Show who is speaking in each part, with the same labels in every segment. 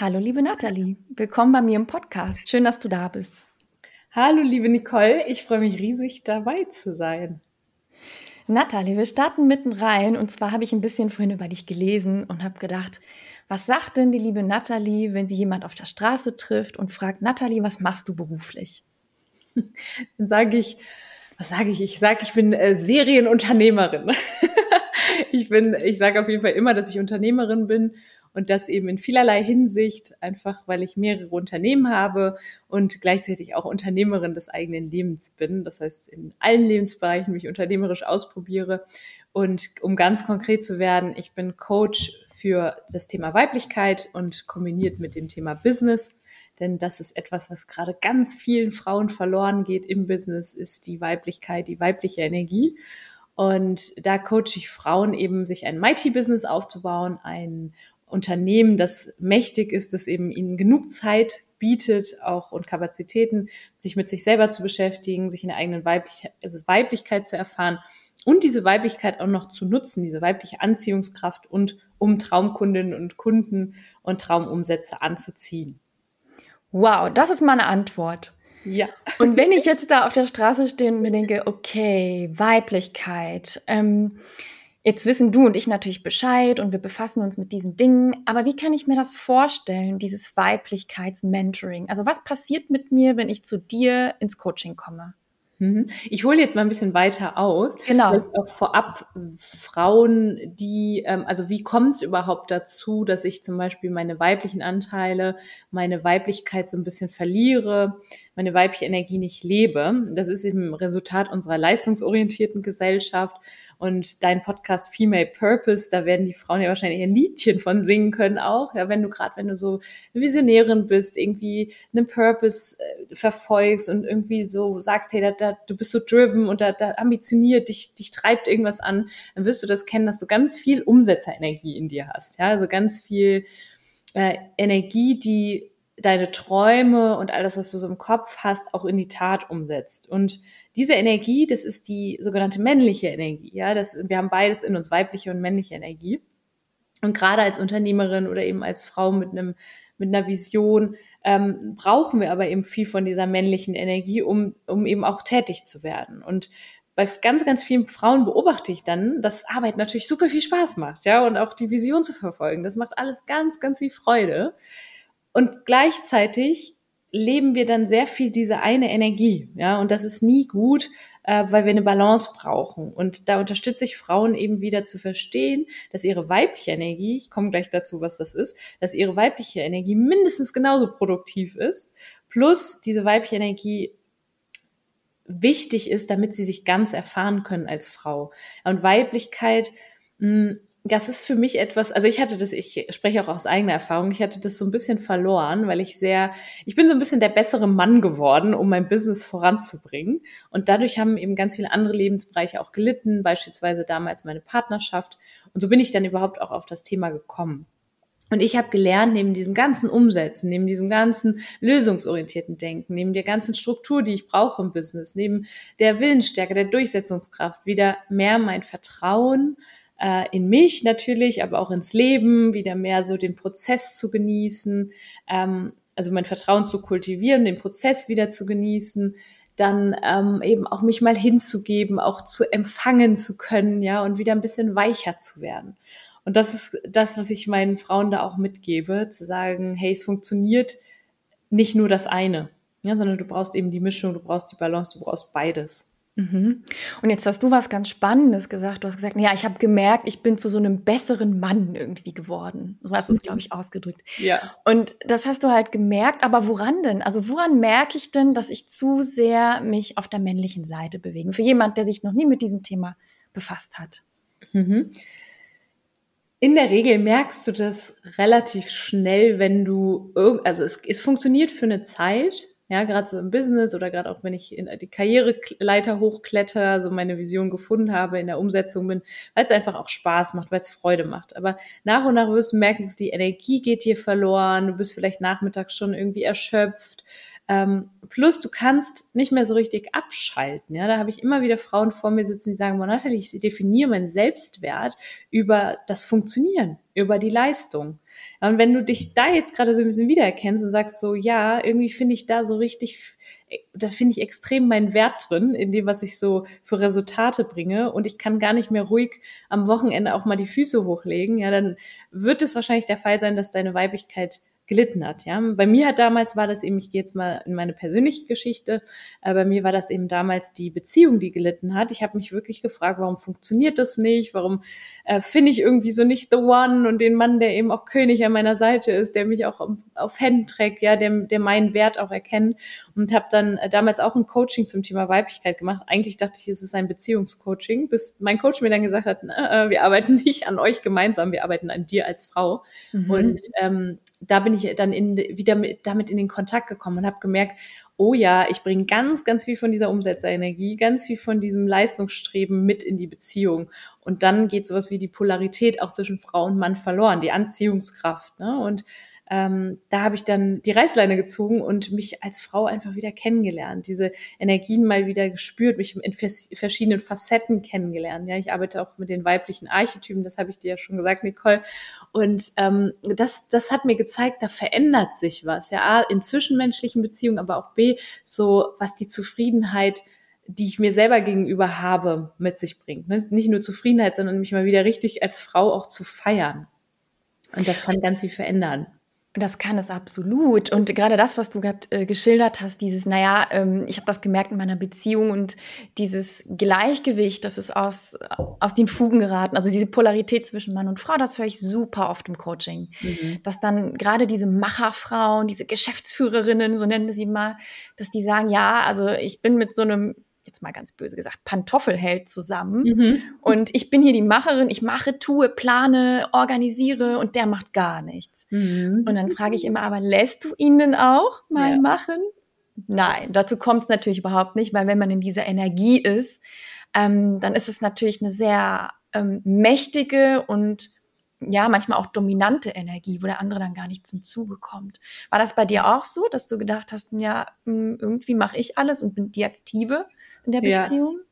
Speaker 1: Hallo, liebe Nathalie. Willkommen bei mir im Podcast. Schön, dass du da bist.
Speaker 2: Hallo, liebe Nicole. Ich freue mich riesig, dabei zu sein.
Speaker 1: Nathalie, wir starten mitten rein. Und zwar habe ich ein bisschen vorhin über dich gelesen und habe gedacht, was sagt denn die liebe Nathalie, wenn sie jemand auf der Straße trifft und fragt, Nathalie, was machst du beruflich?
Speaker 2: Dann sage ich, was sage ich? Ich sage, ich bin äh, Serienunternehmerin. ich bin, ich sage auf jeden Fall immer, dass ich Unternehmerin bin und das eben in vielerlei Hinsicht, einfach weil ich mehrere Unternehmen habe und gleichzeitig auch Unternehmerin des eigenen Lebens bin. Das heißt, in allen Lebensbereichen mich unternehmerisch ausprobiere. Und um ganz konkret zu werden, ich bin Coach für das Thema Weiblichkeit und kombiniert mit dem Thema Business. Denn das ist etwas, was gerade ganz vielen Frauen verloren geht im Business, ist die Weiblichkeit, die weibliche Energie. Und da coache ich Frauen eben, sich ein Mighty-Business aufzubauen, ein Unternehmen, das mächtig ist, das eben ihnen genug Zeit bietet, auch und Kapazitäten, sich mit sich selber zu beschäftigen, sich in der eigenen Weiblich also Weiblichkeit zu erfahren und diese Weiblichkeit auch noch zu nutzen, diese weibliche Anziehungskraft und um Traumkundinnen und Kunden und Traumumsätze anzuziehen.
Speaker 1: Wow, das ist meine Antwort.
Speaker 2: Ja.
Speaker 1: Und wenn ich jetzt da auf der Straße stehe und mir denke, okay, Weiblichkeit, ähm, Jetzt wissen du und ich natürlich Bescheid und wir befassen uns mit diesen Dingen, aber wie kann ich mir das vorstellen, dieses Weiblichkeitsmentoring? Also was passiert mit mir, wenn ich zu dir ins Coaching komme?
Speaker 2: Mhm. Ich hole jetzt mal ein bisschen weiter aus.
Speaker 1: Genau.
Speaker 2: Auch vorab Frauen, die, ähm, also wie kommt es überhaupt dazu, dass ich zum Beispiel meine weiblichen Anteile, meine Weiblichkeit so ein bisschen verliere, meine weibliche Energie nicht lebe? Das ist eben Resultat unserer leistungsorientierten Gesellschaft und dein Podcast Female Purpose, da werden die Frauen ja wahrscheinlich ein Liedchen von singen können auch. Ja, wenn du gerade, wenn du so eine Visionärin bist, irgendwie einen Purpose äh, verfolgst und irgendwie so sagst, hey, da, da, du bist so driven und da, da ambitioniert, dich, dich treibt irgendwas an, dann wirst du das kennen, dass du ganz viel Umsetzerenergie in dir hast. Ja, also ganz viel äh, Energie, die deine Träume und alles, was du so im Kopf hast, auch in die Tat umsetzt. Und diese Energie, das ist die sogenannte männliche Energie. Ja, das, wir haben beides in uns, weibliche und männliche Energie. Und gerade als Unternehmerin oder eben als Frau mit einem mit einer Vision ähm, brauchen wir aber eben viel von dieser männlichen Energie, um um eben auch tätig zu werden. Und bei ganz, ganz vielen Frauen beobachte ich dann, dass Arbeit natürlich super viel Spaß macht, ja, und auch die Vision zu verfolgen. Das macht alles ganz, ganz viel Freude. Und gleichzeitig leben wir dann sehr viel diese eine Energie, ja, und das ist nie gut, äh, weil wir eine Balance brauchen. Und da unterstütze ich Frauen eben wieder zu verstehen, dass ihre weibliche Energie, ich komme gleich dazu, was das ist, dass ihre weibliche Energie mindestens genauso produktiv ist, plus diese weibliche Energie wichtig ist, damit sie sich ganz erfahren können als Frau. Und Weiblichkeit mh, hm, das ist für mich etwas, also ich hatte das, ich spreche auch aus eigener Erfahrung, ich hatte das so ein bisschen verloren, weil ich sehr, ich bin so ein bisschen der bessere Mann geworden, um mein Business voranzubringen. Und dadurch haben eben ganz viele andere Lebensbereiche auch gelitten, beispielsweise damals meine Partnerschaft. Und so bin ich dann überhaupt auch auf das Thema gekommen. Und ich habe gelernt, neben diesem ganzen Umsetzen, neben diesem ganzen lösungsorientierten Denken, neben der ganzen Struktur, die ich brauche im Business, neben der Willensstärke, der Durchsetzungskraft, wieder mehr mein Vertrauen äh, in mich natürlich, aber auch ins Leben, wieder mehr so den Prozess zu genießen, ähm, also mein Vertrauen zu kultivieren, den Prozess wieder zu genießen, dann ähm, eben auch mich mal hinzugeben, auch zu empfangen zu können, ja, und wieder ein bisschen weicher zu werden. Und das ist das, was ich meinen Frauen da auch mitgebe, zu sagen, hey, es funktioniert nicht nur das eine, ja, sondern du brauchst eben die Mischung, du brauchst die Balance, du brauchst beides.
Speaker 1: Mhm. Und jetzt hast du was ganz Spannendes gesagt. Du hast gesagt, ja, ich habe gemerkt, ich bin zu so einem besseren Mann irgendwie geworden. So hast du es, glaube ich, ausgedrückt.
Speaker 2: Ja.
Speaker 1: Und das hast du halt gemerkt. Aber woran denn? Also woran merke ich denn, dass ich zu sehr mich auf der männlichen Seite bewege? Für jemand, der sich noch nie mit diesem Thema befasst hat.
Speaker 2: Mhm. In der Regel merkst du das relativ schnell, wenn du, also es, es funktioniert für eine Zeit, ja, gerade so im Business oder gerade auch wenn ich in die Karriereleiter hochkletter, so meine Vision gefunden habe, in der Umsetzung bin, weil es einfach auch Spaß macht, weil es Freude macht. Aber nach und nach wirst du merken, dass die Energie geht dir verloren, du bist vielleicht nachmittags schon irgendwie erschöpft, Ähm, plus du kannst nicht mehr so richtig abschalten. Ja, da habe ich immer wieder Frauen vor mir sitzen, die sagen, boah, ich definiere meinen Selbstwert über das Funktionieren, über die Leistung. Und wenn du dich da jetzt gerade so ein bisschen wiedererkennst und sagst so, ja, irgendwie finde ich da so richtig da finde ich extrem meinen Wert drin, in dem, was ich so für Resultate bringe. Und ich kann gar nicht mehr ruhig am Wochenende auch mal die Füße hochlegen. Ja, dann wird es wahrscheinlich der Fall sein, dass deine Weiblichkeit gelitten hat. Ja, bei mir hat damals war das eben, ich gehe jetzt mal in meine persönliche Geschichte, äh, bei mir war das eben damals die Beziehung, die gelitten hat. Ich habe mich wirklich gefragt, warum funktioniert das nicht? Warum äh, finde ich irgendwie so nicht the one und den Mann, der eben auch König an meiner Seite ist, der mich auch auf Händen trägt, ja, der, der meinen Wert auch erkennt und habe dann äh, damals auch ein Coaching zum Thema Weiblichkeit gemacht. Eigentlich dachte ich, es ist ein Beziehungscoaching, bis mein Coach mir dann gesagt hat, äh, wir arbeiten nicht an euch gemeinsam, wir arbeiten an dir als Frau. Mhm. Und ähm, da bin ich dann in, wieder mit, damit in den Kontakt gekommen und habe gemerkt, oh ja, ich bringe ganz, ganz viel von dieser Umsetzerenergie, ganz viel von diesem Leistungsstreben mit in die Beziehung. Und dann geht sowas wie die Polarität auch zwischen Frau und Mann verloren, die Anziehungskraft. Ne? Und ähm, da habe ich dann die Reißleine gezogen und mich als Frau einfach wieder kennengelernt, diese Energien mal wieder gespürt, mich in verschiedenen Facetten kennengelernt. Ja, ich arbeite auch mit den weiblichen Archetypen, das habe ich dir ja schon gesagt, Nicole. Und ähm, das, das hat mir gezeigt, da verändert sich was. Ja, A, in zwischenmenschlichen Beziehungen, aber auch B, so was die Zufriedenheit die ich mir selber gegenüber habe, mit sich bringt. Ne? Nicht nur Zufriedenheit, sondern mich mal wieder richtig als Frau auch zu feiern. Und das kann ganz viel verändern.
Speaker 1: Das kann es absolut. Und gerade das, was du gerade äh, geschildert hast, dieses, naja, ähm, ich habe das gemerkt in meiner Beziehung und dieses Gleichgewicht, das ist aus, aus den Fugen geraten. Also diese Polarität zwischen Mann und Frau, das höre ich super oft im Coaching. Mhm. Dass dann gerade diese Macherfrauen, diese Geschäftsführerinnen, so nennen wir sie mal, dass die sagen, ja, also ich bin mit so einem jetzt mal ganz böse gesagt, Pantoffelheld zusammen. Mhm. Und ich bin hier die Macherin, ich mache, tue, plane, organisiere und der macht gar nichts. Mhm. Und dann frage ich immer, aber lässt du ihn denn auch mal ja. machen? Nein, dazu kommt es natürlich überhaupt nicht, weil wenn man in dieser Energie ist, ähm, dann ist es natürlich eine sehr ähm, mächtige und ja, manchmal auch dominante Energie, wo der andere dann gar nicht zum Zuge kommt. War das bei dir auch so, dass du gedacht hast, ja, hm, irgendwie mache ich alles und bin die Aktive? In der Beziehung? Ja.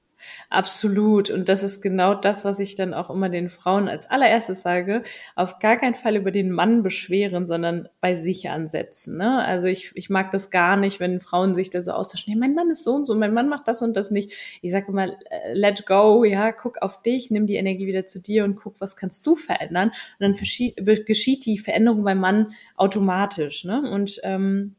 Speaker 2: Absolut. Und das ist genau das, was ich dann auch immer den Frauen als allererstes sage. Auf gar keinen Fall über den Mann beschweren, sondern bei sich ansetzen. Ne? Also ich, ich mag das gar nicht, wenn Frauen sich da so austauschen. Hey, mein Mann ist so und so, mein Mann macht das und das nicht. Ich sage immer, äh, let go, ja, guck auf dich, nimm die Energie wieder zu dir und guck, was kannst du verändern. Und dann geschieht die Veränderung beim Mann automatisch. Ne? Und ähm,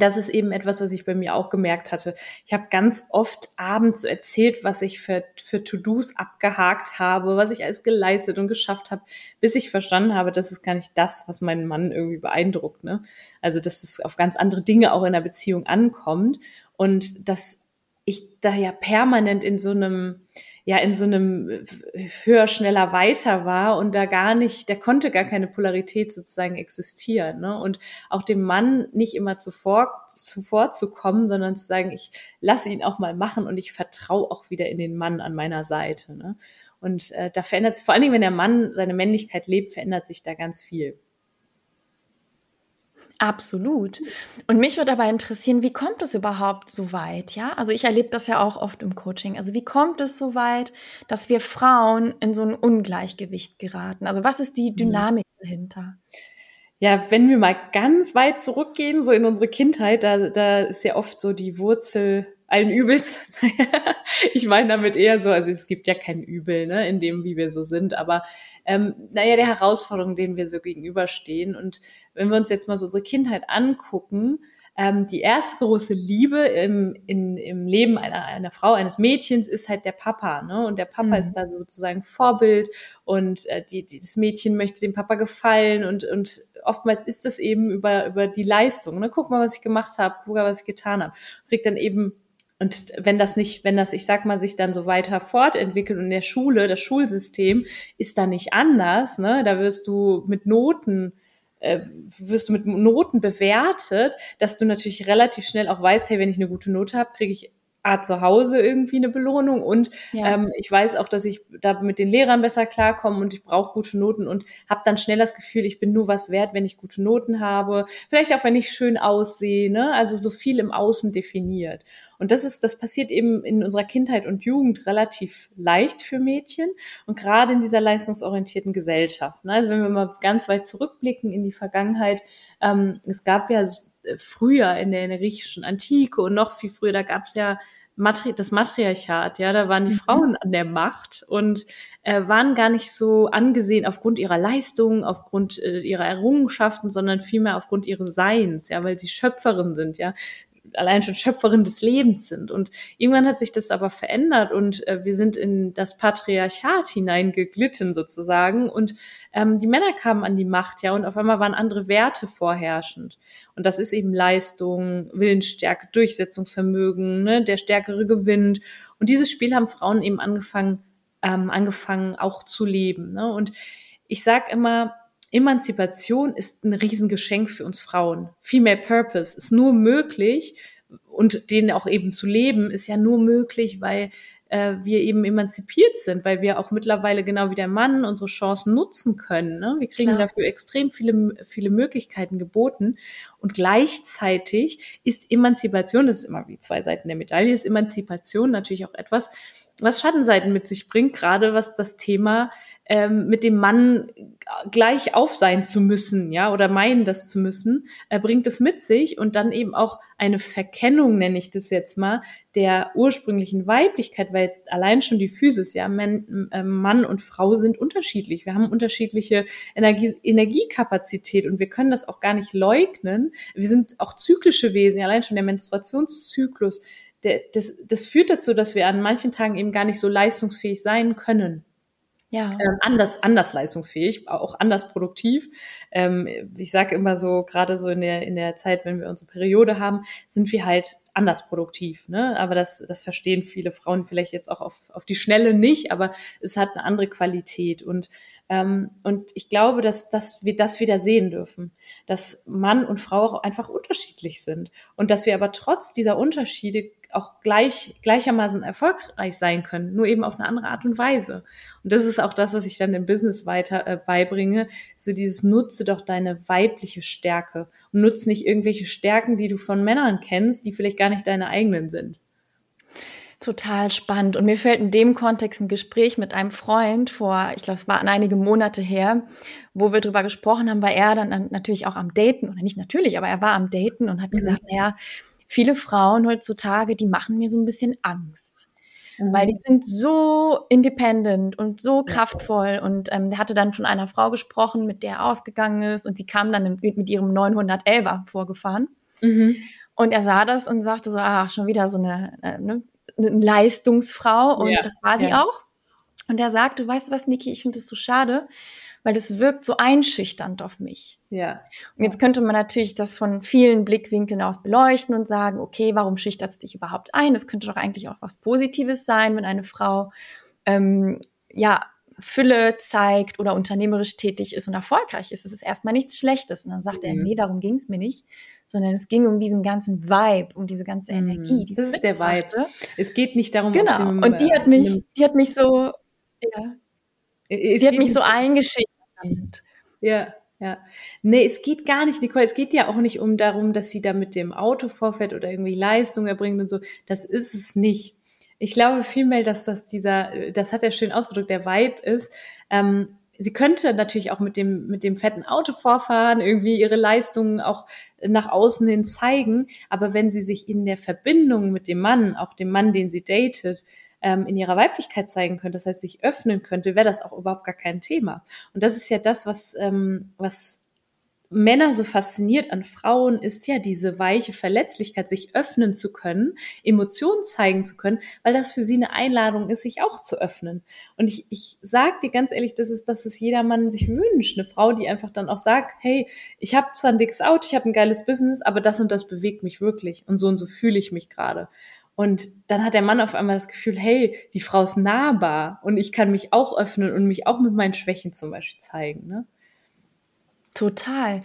Speaker 2: das ist eben etwas, was ich bei mir auch gemerkt hatte. Ich habe ganz oft abends so erzählt, was ich für, für To-Dos abgehakt habe, was ich alles geleistet und geschafft habe, bis ich verstanden habe, das ist gar nicht das, was meinen Mann irgendwie beeindruckt. Ne? Also, dass es auf ganz andere Dinge auch in der Beziehung ankommt und dass ich da ja permanent in so einem ja in so einem äh, höher, schneller, weiter war und da gar nicht, der konnte gar keine Polarität sozusagen existieren. Ne? Und auch dem Mann nicht immer zuvor, zuvor zu kommen, sondern zu sagen, ich lasse ihn auch mal machen und ich vertraue auch wieder in den Mann an meiner Seite. Ne? Und äh, da verändert sich, vor allen Dingen, wenn der Mann seine Männlichkeit lebt, verändert sich da ganz viel.
Speaker 1: Absolut. Und mich würde aber interessieren, wie kommt es überhaupt so weit? Ja, also ich erlebe das ja auch oft im Coaching. Also wie kommt es so weit, dass wir Frauen in so ein Ungleichgewicht geraten? Also was ist die mhm. Dynamik dahinter?
Speaker 2: Ja, wenn wir mal ganz weit zurückgehen, so in unsere Kindheit, da, da ist ja oft so die Wurzel allen Übels. ich meine damit eher so, also es gibt ja kein Übel, ne, in dem, wie wir so sind, aber ähm, naja, der Herausforderung, denen wir so gegenüberstehen. Und wenn wir uns jetzt mal so unsere Kindheit angucken, ähm, die erste große Liebe im, in, im Leben einer, einer Frau, eines Mädchens ist halt der Papa. Ne? Und der Papa mhm. ist da sozusagen Vorbild und äh, die, die, das Mädchen möchte dem Papa gefallen und, und oftmals ist das eben über, über die Leistung. Ne? Guck mal, was ich gemacht habe, guck mal, was ich getan habe. Kriegt dann eben und wenn das nicht, wenn das, ich sag mal, sich dann so weiter fortentwickelt und in der Schule, das Schulsystem ist da nicht anders, ne? Da wirst du mit Noten äh, wirst du mit Noten bewertet, dass du natürlich relativ schnell auch weißt, hey, wenn ich eine gute Note habe, kriege ich A zu Hause irgendwie eine Belohnung und ja. ähm, ich weiß auch, dass ich da mit den Lehrern besser klarkomme und ich brauche gute Noten und habe dann schnell das Gefühl, ich bin nur was wert, wenn ich gute Noten habe. Vielleicht auch, wenn ich schön aussehe, ne? Also so viel im Außen definiert. Und das ist, das passiert eben in unserer Kindheit und Jugend relativ leicht für Mädchen und gerade in dieser leistungsorientierten Gesellschaft. Ne? Also wenn wir mal ganz weit zurückblicken in die Vergangenheit, ähm, es gab ja früher in der, in der griechischen Antike und noch viel früher, da gab es ja Matri das Matriarchat, ja, da waren die mhm. Frauen an der Macht und äh, waren gar nicht so angesehen aufgrund ihrer Leistungen, aufgrund äh, ihrer Errungenschaften, sondern vielmehr aufgrund ihres Seins, ja, weil sie Schöpferin sind, ja allein schon Schöpferin des Lebens sind. Und irgendwann hat sich das aber verändert und äh, wir sind in das Patriarchat hineingeglitten sozusagen und ähm, die Männer kamen an die Macht, ja, und auf einmal waren andere Werte vorherrschend. Und das ist eben Leistung, Willensstärke, Durchsetzungsvermögen, ne, der Stärkere gewinnt. Und dieses Spiel haben Frauen eben angefangen, ähm, angefangen auch zu leben. Ne? Und ich sag immer, Emanzipation ist ein Riesengeschenk für uns Frauen. Female Purpose ist nur möglich und den auch eben zu leben ist ja nur möglich, weil äh, wir eben emanzipiert sind, weil wir auch mittlerweile genau wie der Mann unsere Chancen nutzen können. Ne? Wir kriegen Klar. dafür extrem viele, viele Möglichkeiten geboten. Und gleichzeitig ist Emanzipation, das ist immer wie zwei Seiten der Medaille, ist Emanzipation natürlich auch etwas, was Schattenseiten mit sich bringt, gerade was das Thema ähm, mit dem Mann gleich auf sein zu müssen, ja, oder meinen, das zu müssen, er bringt es mit sich und dann eben auch eine Verkennung, nenne ich das jetzt mal, der ursprünglichen Weiblichkeit, weil allein schon die Physis, ja, Mann, äh, Mann und Frau sind unterschiedlich. Wir haben unterschiedliche Energie, Energiekapazität und wir können das auch gar nicht leugnen. Wir sind auch zyklische Wesen, ja, allein schon der Menstruationszyklus, der, das, das führt dazu, dass wir an manchen Tagen eben gar nicht so leistungsfähig sein können ja. ähm, anders, anders leistungsfähig, auch anders produktiv. Ähm, ich sage immer so, gerade so in der, in der Zeit, wenn wir unsere Periode haben, sind wir halt anders produktiv. Ne? Aber das, das verstehen viele Frauen vielleicht jetzt auch auf, auf die Schnelle nicht, aber es hat eine andere Qualität. Und, und ich glaube, dass, dass wir das wieder sehen dürfen, dass Mann und Frau auch einfach unterschiedlich sind. Und dass wir aber trotz dieser Unterschiede auch gleich, gleichermaßen erfolgreich sein können, nur eben auf eine andere Art und Weise. Und das ist auch das, was ich dann im Business weiter äh, beibringe, so dieses nutze doch deine weibliche Stärke und nutze nicht irgendwelche Stärken, die du von Männern kennst, die vielleicht gar nicht deine eigenen sind.
Speaker 1: Total spannend. Und mir fällt in dem Kontext ein Gespräch mit einem Freund vor, ich glaube, es waren einige Monate her, wo wir drüber gesprochen haben, weil er dann natürlich auch am Daten, oder nicht natürlich, aber er war am Daten und hat mhm. gesagt, naja, viele Frauen heutzutage, die machen mir so ein bisschen Angst. Mhm. Weil die sind so independent und so kraftvoll. Und ähm, der hatte dann von einer Frau gesprochen, mit der er ausgegangen ist. Und sie kam dann mit, mit ihrem 911er vorgefahren. Mhm. Und er sah das und sagte so, ach, schon wieder so eine, äh, ne, eine Leistungsfrau. Und ja. das war sie ja. auch. Und er sagte, weißt du was, Niki, ich finde das so schade, weil das wirkt so einschüchternd auf mich. Ja. Und jetzt könnte man natürlich das von vielen Blickwinkeln aus beleuchten und sagen, okay, warum schüchtert es dich überhaupt ein? Es könnte doch eigentlich auch was Positives sein, wenn eine Frau ähm, ja Fülle zeigt oder unternehmerisch tätig ist und erfolgreich ist. Es ist erstmal nichts Schlechtes. Und dann sagt mhm. er, nee, darum ging es mir nicht, sondern es ging um diesen ganzen Vibe, um diese ganze mhm. Energie.
Speaker 2: Mhm. Das ist der Vibe. Es geht nicht darum,
Speaker 1: genau. Und die hat mich, die hat mich so, ja, es die hat mich so eingeschickt.
Speaker 2: Ja, ja. Nee, es geht gar nicht, Nicole, es geht ja auch nicht um darum, dass sie da mit dem Auto vorfährt oder irgendwie Leistung erbringt und so. Das ist es nicht. Ich glaube vielmehr, dass das dieser, das hat er schön ausgedrückt, der Vibe ist, ähm, sie könnte natürlich auch mit dem, mit dem fetten Auto vorfahren, irgendwie ihre Leistungen auch nach außen hin zeigen. Aber wenn sie sich in der Verbindung mit dem Mann, auch dem Mann, den sie datet, ähm, in ihrer Weiblichkeit zeigen könnte, das heißt sich öffnen könnte, wäre das auch überhaupt gar kein Thema. Und das ist ja das, was, ähm, was Männer so fasziniert an Frauen ist ja diese weiche Verletzlichkeit, sich öffnen zu können, Emotionen zeigen zu können, weil das für sie eine Einladung ist, sich auch zu öffnen. Und ich, ich sage dir ganz ehrlich, das ist, dass es jeder Mann sich wünscht. Eine Frau, die einfach dann auch sagt, hey, ich habe zwar ein dickes Auto, ich habe ein geiles Business, aber das und das bewegt mich wirklich. Und so und so fühle ich mich gerade. Und dann hat der Mann auf einmal das Gefühl, hey, die Frau ist nahbar und ich kann mich auch öffnen und mich auch mit meinen Schwächen zum Beispiel zeigen. Ne?
Speaker 1: Total.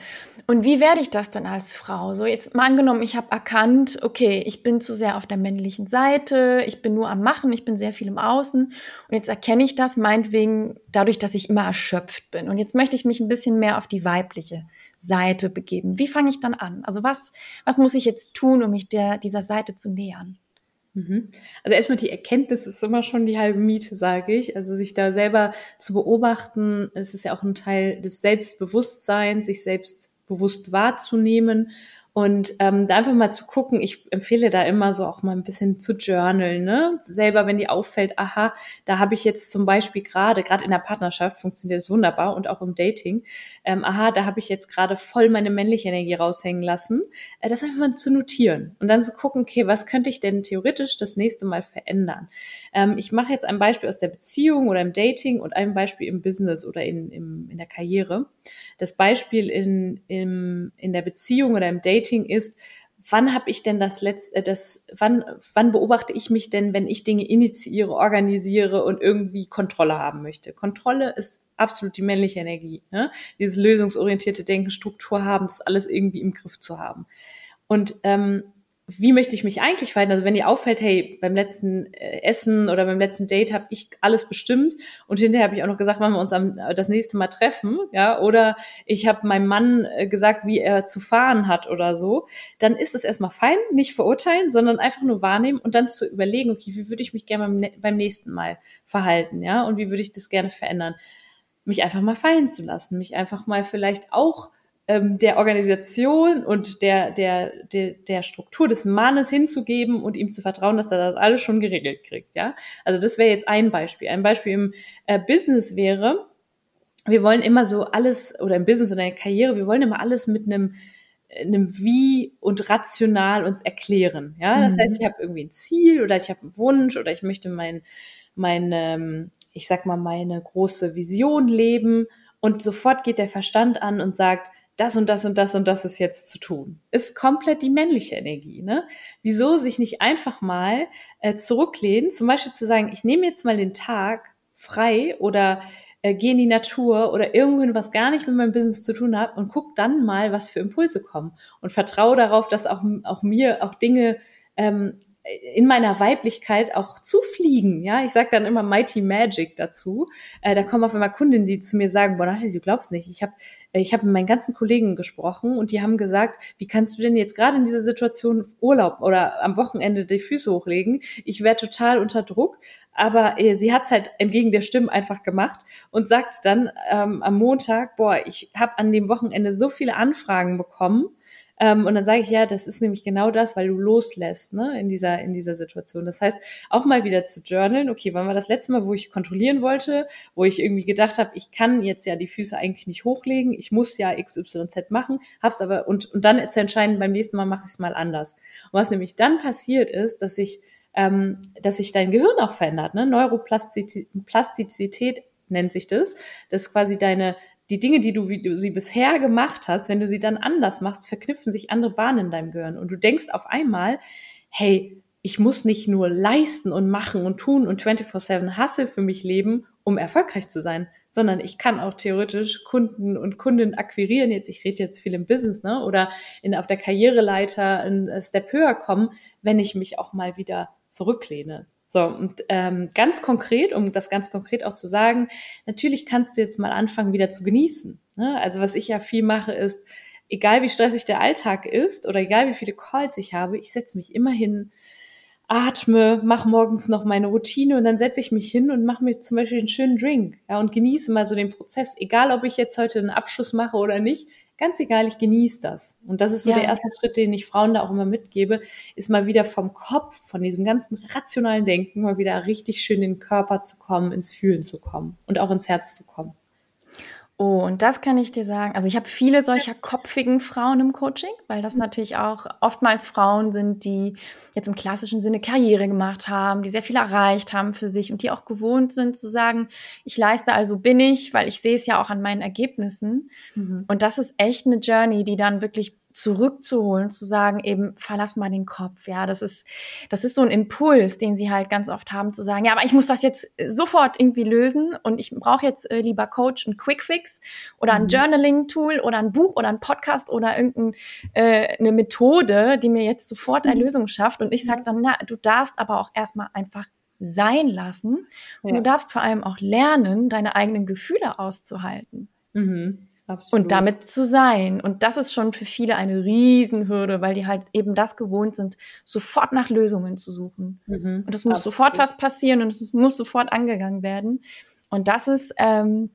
Speaker 1: Und wie werde ich das denn als Frau? So jetzt mal angenommen, ich habe erkannt, okay, ich bin zu sehr auf der männlichen Seite, ich bin nur am Machen, ich bin sehr viel im Außen und jetzt erkenne ich das meinetwegen dadurch, dass ich immer erschöpft bin. Und jetzt möchte ich mich ein bisschen mehr auf die weibliche Seite begeben. Wie fange ich dann an? Also was, was muss ich jetzt tun, um mich der, dieser Seite zu nähern?
Speaker 2: Mhm. Also erstmal die Erkenntnis ist immer schon die halbe Miete, sage ich. Also sich da selber zu beobachten, es ist ja auch ein Teil des Selbstbewusstseins, sich selbst bewusst wahrzunehmen und ähm, da einfach mal zu gucken, ich empfehle da immer so auch mal ein bisschen zu journalen, ne? Selber, wenn die auffällt, aha, da habe ich jetzt zum Beispiel gerade, gerade in der Partnerschaft funktioniert das wunderbar und auch im Dating, ähm, aha, da habe ich jetzt gerade voll meine männliche Energie raushängen lassen. Äh, das einfach mal zu notieren und dann zu gucken, okay, was könnte ich denn theoretisch das nächste Mal verändern? Ähm, ich mache jetzt ein Beispiel aus der Beziehung oder im Dating und ein Beispiel im Business oder in, im, in der Karriere. Das Beispiel in, im, in der Beziehung oder im Dating ist, wann habe ich denn das letzte, äh, das, wann, wann beobachte ich mich denn, wenn ich Dinge initiiere, organisiere und irgendwie Kontrolle haben möchte? Kontrolle ist absolut die männliche Energie, ne? dieses lösungsorientierte Denken, Struktur haben, das alles irgendwie im Griff zu haben. Und ähm, wie möchte ich mich eigentlich verhalten? Also wenn dir auffällt, hey, beim letzten äh, Essen oder beim letzten Date habe ich alles bestimmt und hinterher habe ich auch noch gesagt, wann wir uns am, äh, das nächste Mal treffen, ja, oder ich habe meinem Mann äh, gesagt, wie er zu fahren hat oder so, dann ist es erstmal fein, nicht verurteilen, sondern einfach nur wahrnehmen und dann zu überlegen, okay, wie würde ich mich gerne beim, beim nächsten Mal verhalten, ja, und wie würde ich das gerne verändern? Mich einfach mal fallen zu lassen, mich einfach mal vielleicht auch ähm, der Organisation und der, der, der, der Struktur des Mannes hinzugeben und ihm zu vertrauen, dass er das alles schon geregelt kriegt. Ja, also das wäre jetzt ein Beispiel. Ein Beispiel im äh, Business wäre, wir wollen immer so alles oder im Business oder in der Karriere, wir wollen immer alles mit einem einem Wie und rational uns erklären. Ja, das mhm. heißt, ich habe irgendwie ein Ziel oder ich habe einen Wunsch oder ich möchte mein, meine, ähm, ich sag mal, meine große Vision leben und sofort geht der Verstand an und sagt, das und das und das und das ist jetzt zu tun. Ist komplett die männliche Energie. Ne? Wieso sich nicht einfach mal äh, zurücklehnen, zum Beispiel zu sagen, ich nehme jetzt mal den Tag frei oder äh, gehe in die Natur oder irgendwo was gar nicht mit meinem Business zu tun hat und guck dann mal, was für Impulse kommen und vertraue darauf, dass auch, auch mir auch Dinge ähm, in meiner Weiblichkeit auch zufliegen. Ja, ich sage dann immer Mighty Magic dazu. Äh, da kommen auf einmal Kundinnen, die zu mir sagen, boah, du glaubst nicht, ich habe äh, ich hab mit meinen ganzen Kollegen gesprochen und die haben gesagt, wie kannst du denn jetzt gerade in dieser Situation Urlaub oder am Wochenende die Füße hochlegen? Ich wäre total unter Druck. Aber äh, sie hat's halt entgegen der Stimmen einfach gemacht und sagt dann ähm, am Montag, boah, ich habe an dem Wochenende so viele Anfragen bekommen ähm, und dann sage ich, ja, das ist nämlich genau das, weil du loslässt ne, in, dieser, in dieser Situation. Das heißt, auch mal wieder zu journalen, okay, wann war das letzte Mal, wo ich kontrollieren wollte, wo ich irgendwie gedacht habe, ich kann jetzt ja die Füße eigentlich nicht hochlegen, ich muss ja XYZ machen, hab's aber, und, und dann zu entscheiden, beim nächsten Mal mache ich es mal anders. Und was nämlich dann passiert ist, dass ich ähm, dass sich dein Gehirn auch verändert. Ne? Neuroplastizität nennt sich das. Das ist quasi deine, die Dinge, die du, wie du sie bisher gemacht hast, wenn du sie dann anders machst, verknüpfen sich andere Bahnen in deinem Gehirn. Und du denkst auf einmal, hey, ich muss nicht nur leisten und machen und tun und 24-7 Hassel für mich leben, um erfolgreich zu sein, sondern ich kann auch theoretisch Kunden und Kundinnen akquirieren. Jetzt, ich rede jetzt viel im Business, ne? Oder in, auf der Karriereleiter einen Step höher kommen, wenn ich mich auch mal wieder zurücklehne. So, und ähm, ganz konkret, um das ganz konkret auch zu sagen, natürlich kannst du jetzt mal anfangen, wieder zu genießen. Ne? Also was ich ja viel mache, ist, egal wie stressig der Alltag ist oder egal wie viele Calls ich habe, ich setze mich immer hin, atme, mache morgens noch meine Routine und dann setze ich mich hin und mache mir zum Beispiel einen schönen Drink ja, und genieße mal so den Prozess. Egal, ob ich jetzt heute einen Abschluss mache oder nicht, ganz egal, ich genieße das. Und das ist so ja. der erste Schritt, den ich Frauen da auch immer mitgebe, ist mal wieder vom Kopf, von diesem ganzen rationalen Denken, mal wieder richtig schön in den Körper zu kommen, ins Fühlen zu kommen und auch ins Herz zu kommen.
Speaker 1: Oh, und das kann ich dir sagen. Also ich habe viele solcher kopfigen Frauen im Coaching, weil das natürlich auch oftmals Frauen sind, die jetzt im klassischen Sinne Karriere gemacht haben, die sehr viel erreicht haben für sich und die auch gewohnt sind zu sagen, ich leiste also bin ich, weil ich sehe es ja auch an meinen Ergebnissen. Mhm. Und das ist echt eine Journey, die dann wirklich zurückzuholen, zu sagen, eben verlass mal den Kopf. Ja, das ist, das ist so ein Impuls, den sie halt ganz oft haben, zu sagen, ja, aber ich muss das jetzt sofort irgendwie lösen und ich brauche jetzt äh, lieber Coach und Quickfix oder ein mhm. Journaling-Tool oder ein Buch oder ein Podcast oder irgendeine äh, Methode, die mir jetzt sofort eine mhm. Lösung schafft. Und ich sage dann, na, du darfst aber auch erstmal einfach sein lassen. Und ja. du darfst vor allem auch lernen, deine eigenen Gefühle auszuhalten. Mhm. Absolut. Und damit zu sein. Und das ist schon für viele eine Riesenhürde, weil die halt eben das gewohnt sind, sofort nach Lösungen zu suchen. Mhm. Und es muss Absolut. sofort was passieren und es muss sofort angegangen werden. Und das ist, ähm,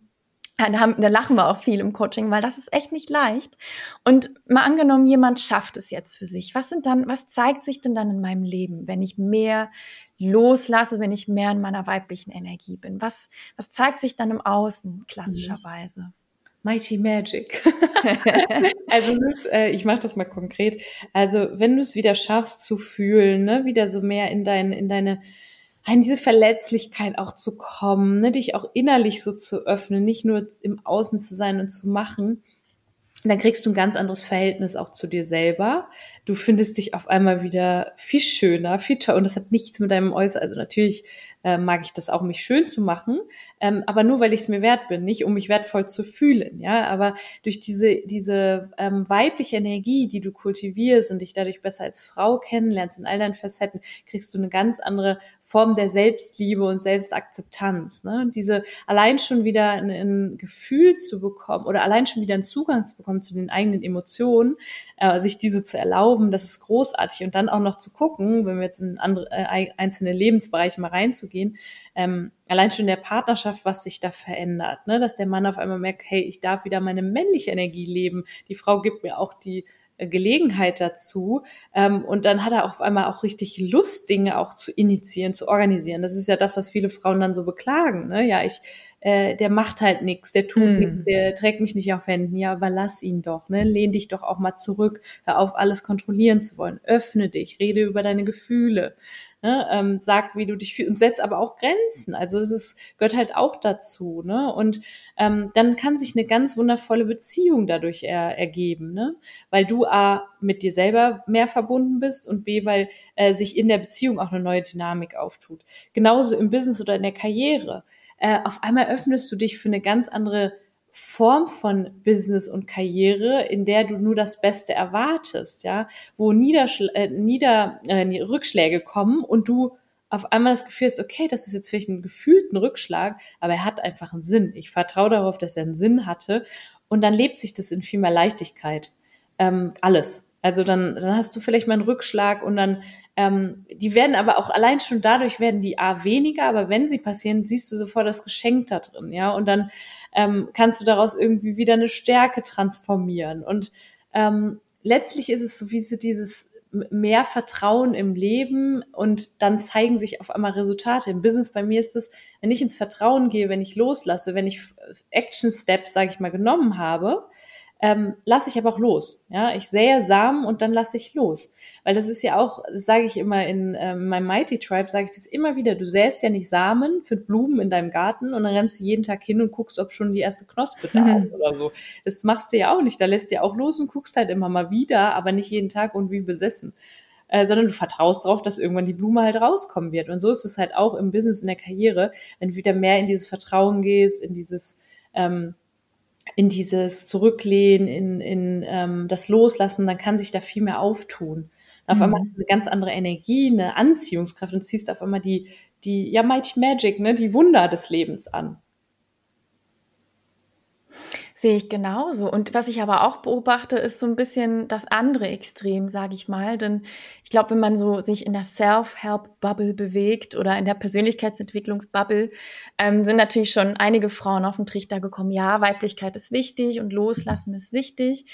Speaker 1: da, haben, da lachen wir auch viel im Coaching, weil das ist echt nicht leicht. Und mal angenommen, jemand schafft es jetzt für sich. Was sind dann, was zeigt sich denn dann in meinem Leben, wenn ich mehr loslasse, wenn ich mehr in meiner weiblichen Energie bin? Was, was zeigt sich dann im Außen klassischerweise?
Speaker 2: Mighty Magic. also ist, äh, ich mache das mal konkret. Also wenn du es wieder schaffst zu fühlen, ne, wieder so mehr in dein, in deine in diese Verletzlichkeit auch zu kommen, ne, dich auch innerlich so zu öffnen, nicht nur im Außen zu sein und zu machen, dann kriegst du ein ganz anderes Verhältnis auch zu dir selber. Du findest dich auf einmal wieder viel schöner, viel toll. Und das hat nichts mit deinem Äußeren, also natürlich äh, mag ich das auch, mich schön zu machen, ähm, aber nur, weil ich es mir wert bin, nicht um mich wertvoll zu fühlen, ja, aber durch diese, diese ähm, weibliche Energie, die du kultivierst und dich dadurch besser als Frau kennenlernst in all deinen Facetten, kriegst du eine ganz andere Form der Selbstliebe und Selbstakzeptanz, ne? Und diese allein schon wieder ein, ein Gefühl zu bekommen oder allein schon wieder einen Zugang zu bekommen zu den eigenen Emotionen, äh, sich diese zu erlauben, das ist großartig und dann auch noch zu gucken, wenn wir jetzt in andere äh, einzelne Lebensbereiche mal reinzugehen, ähm, allein schon in der Partnerschaft, was sich da verändert, ne? dass der Mann auf einmal merkt, hey, ich darf wieder meine männliche Energie leben. Die Frau gibt mir auch die äh, Gelegenheit dazu. Ähm, und dann hat er auf einmal auch richtig Lust, Dinge auch zu initiieren, zu organisieren. Das ist ja das, was viele Frauen dann so beklagen. Ne? Ja, ich äh, der macht halt nichts, der tut hm. nichts, der trägt mich nicht auf Händen. Ja, aber lass ihn doch, ne? Lehn dich doch auch mal zurück, hör auf, alles kontrollieren zu wollen. Öffne dich, rede über deine Gefühle. Ne, ähm, sag, wie du dich fühlst und setz aber auch Grenzen. Also es ist, gehört halt auch dazu. Ne? Und ähm, dann kann sich eine ganz wundervolle Beziehung dadurch er, ergeben, ne? weil du A, mit dir selber mehr verbunden bist und B, weil äh, sich in der Beziehung auch eine neue Dynamik auftut. Genauso im Business oder in der Karriere äh, auf einmal öffnest du dich für eine ganz andere Form von Business und Karriere, in der du nur das Beste erwartest, ja, wo Niederschl äh, Nieder äh, Rückschläge kommen und du auf einmal das Gefühl hast, okay, das ist jetzt vielleicht ein gefühlten Rückschlag, aber er hat einfach einen Sinn. Ich vertraue darauf, dass er einen Sinn hatte und dann lebt sich das in viel mehr Leichtigkeit. Ähm, alles. Also dann, dann hast du vielleicht mal einen Rückschlag und dann ähm, die werden aber auch allein schon dadurch werden die A weniger, aber wenn sie passieren, siehst du sofort das Geschenk da drin, ja, und dann ähm, kannst du daraus irgendwie wieder eine Stärke transformieren. Und ähm, letztlich ist es so wie so dieses mehr Vertrauen im Leben und dann zeigen sich auf einmal Resultate. Im Business bei mir ist es, wenn ich ins Vertrauen gehe, wenn ich loslasse, wenn ich Action Steps, sage ich mal, genommen habe, ähm, lasse ich aber auch los. Ja, ich sähe Samen und dann lasse ich los, weil das ist ja auch, das sage ich immer in ähm, meinem Mighty Tribe, sage ich das immer wieder. Du säst ja nicht Samen für Blumen in deinem Garten und dann rennst du jeden Tag hin und guckst, ob schon die erste Knospe da mhm. ist oder so. Das machst du ja auch nicht. Da lässt du ja auch los und guckst halt immer mal wieder, aber nicht jeden Tag und wie besessen. Äh, sondern du vertraust darauf, dass irgendwann die Blume halt rauskommen wird. Und so ist es halt auch im Business, in der Karriere, wenn du wieder mehr in dieses Vertrauen gehst, in dieses ähm, in dieses Zurücklehnen, in, in ähm, das Loslassen, dann kann sich da viel mehr auftun. Auf mhm. einmal hast du eine ganz andere Energie, eine Anziehungskraft und ziehst auf einmal die, die, ja, Mighty Magic, ne, die Wunder des Lebens an.
Speaker 1: Sehe ich genauso. Und was ich aber auch beobachte, ist so ein bisschen das andere Extrem, sage ich mal. Denn ich glaube, wenn man so sich in der Self-Help-Bubble bewegt oder in der Persönlichkeitsentwicklungsbubble, ähm, sind natürlich schon einige Frauen auf den Trichter gekommen. Ja, Weiblichkeit ist wichtig und Loslassen ist wichtig.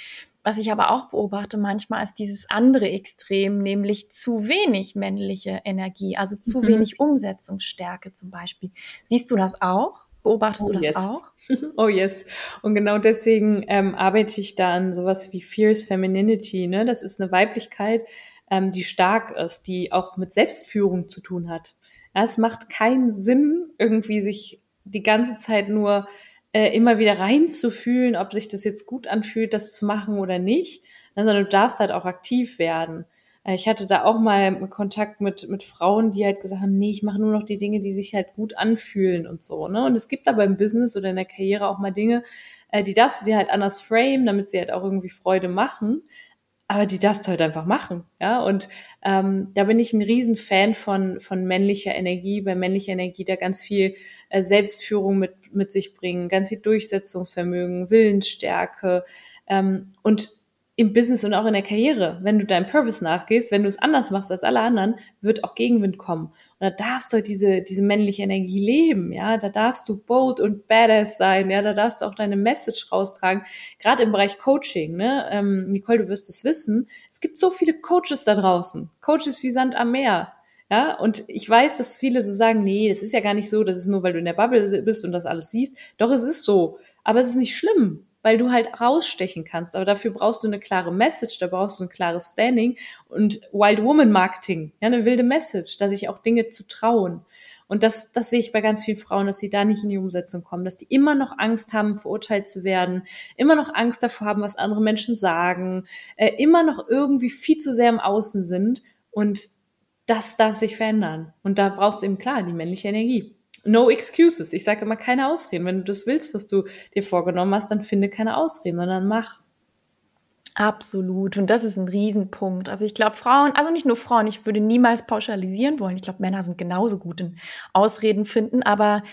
Speaker 1: Was ich aber auch beobachte manchmal ist dieses andere Extrem, nämlich zu wenig männliche Energie, also zu mhm. wenig Umsetzungsstärke zum Beispiel. Siehst du das auch? Beobachtest oh, du das
Speaker 2: yes.
Speaker 1: auch?
Speaker 2: Oh yes. Und genau deswegen ähm, arbeite ich da an sowas wie Fierce Femininity. Ne? Das ist eine Weiblichkeit, ähm, die stark ist, die auch mit Selbstführung zu tun hat. Ja, es macht keinen Sinn, irgendwie sich die ganze Zeit nur äh, immer wieder reinzufühlen, ob sich das jetzt gut anfühlt, das zu machen oder nicht, sondern du darfst halt auch aktiv werden. Äh, ich hatte da auch mal Kontakt mit, mit Frauen, die halt gesagt haben, nee, ich mache nur noch die Dinge, die sich halt gut anfühlen und so. Ne? Und es gibt aber im Business oder in der Karriere auch mal Dinge, äh, die darfst du dir halt anders frame, damit sie halt auch irgendwie Freude machen. Aber die darfst du halt einfach machen, ja. Und ähm, da bin ich ein Riesenfan von von männlicher Energie, weil männliche Energie da ganz viel äh, Selbstführung mit mit sich bringen, ganz viel Durchsetzungsvermögen, Willensstärke ähm, und im Business und auch in der Karriere, wenn du deinem Purpose nachgehst, wenn du es anders machst als alle anderen, wird auch Gegenwind kommen. Und da darfst du halt diese, diese männliche Energie leben, ja, da darfst du bold und badass sein, ja, da darfst du auch deine Message raustragen. Gerade im Bereich Coaching, ne, ähm, Nicole, du wirst es wissen, es gibt so viele Coaches da draußen, Coaches wie Sand am Meer, ja, und ich weiß, dass viele so sagen, nee, es ist ja gar nicht so, das ist nur, weil du in der Bubble bist und das alles siehst. Doch, es ist so. Aber es ist nicht schlimm weil du halt rausstechen kannst. Aber dafür brauchst du eine klare Message, da brauchst du ein klares Standing und Wild Woman Marketing, ja, eine wilde Message, da sich auch Dinge zu trauen. Und das, das sehe ich bei ganz vielen Frauen, dass sie da nicht in die Umsetzung kommen, dass die immer noch Angst haben, verurteilt zu werden, immer noch Angst davor haben, was andere Menschen sagen, äh, immer noch irgendwie viel zu sehr im Außen sind. Und das darf sich verändern. Und da braucht es eben klar die männliche Energie no excuses. Ich sage immer keine Ausreden. Wenn du das willst, was du dir vorgenommen hast, dann finde keine Ausreden, sondern mach.
Speaker 1: Absolut. Und das ist ein Riesenpunkt. Also ich glaube, Frauen, also nicht nur Frauen, ich würde niemals pauschalisieren wollen. Ich glaube, Männer sind genauso gut in Ausreden finden. Aber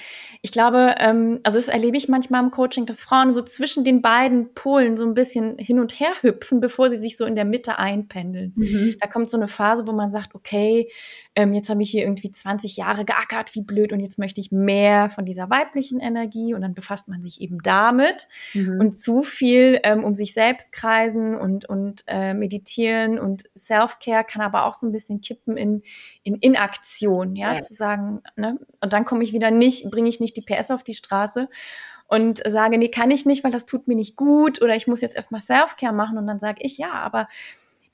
Speaker 1: ich glaube, ähm, also das erlebe ich manchmal im Coaching, dass Frauen so zwischen den beiden Polen so ein bisschen hin und her hüpfen, bevor sie sich so in der Mitte einpendeln. Mhm. Da kommt so eine Phase, wo man sagt, okay, ähm, jetzt habe ich hier irgendwie 20 Jahre geackert, wie blöd, und jetzt möchte ich mehr von dieser weiblichen Energie und dann befasst man sich eben damit mhm. und zu viel ähm, um sich selbst kreisen und, und äh, meditieren und Self-Care kann aber auch so ein bisschen kippen in, in Inaktion, ja, ja. zu sagen, ne? und dann komme ich wieder nicht, bringe ich nicht die PS auf die Straße und sage, nee, kann ich nicht, weil das tut mir nicht gut oder ich muss jetzt erstmal Self-Care machen und dann sage ich, ja, aber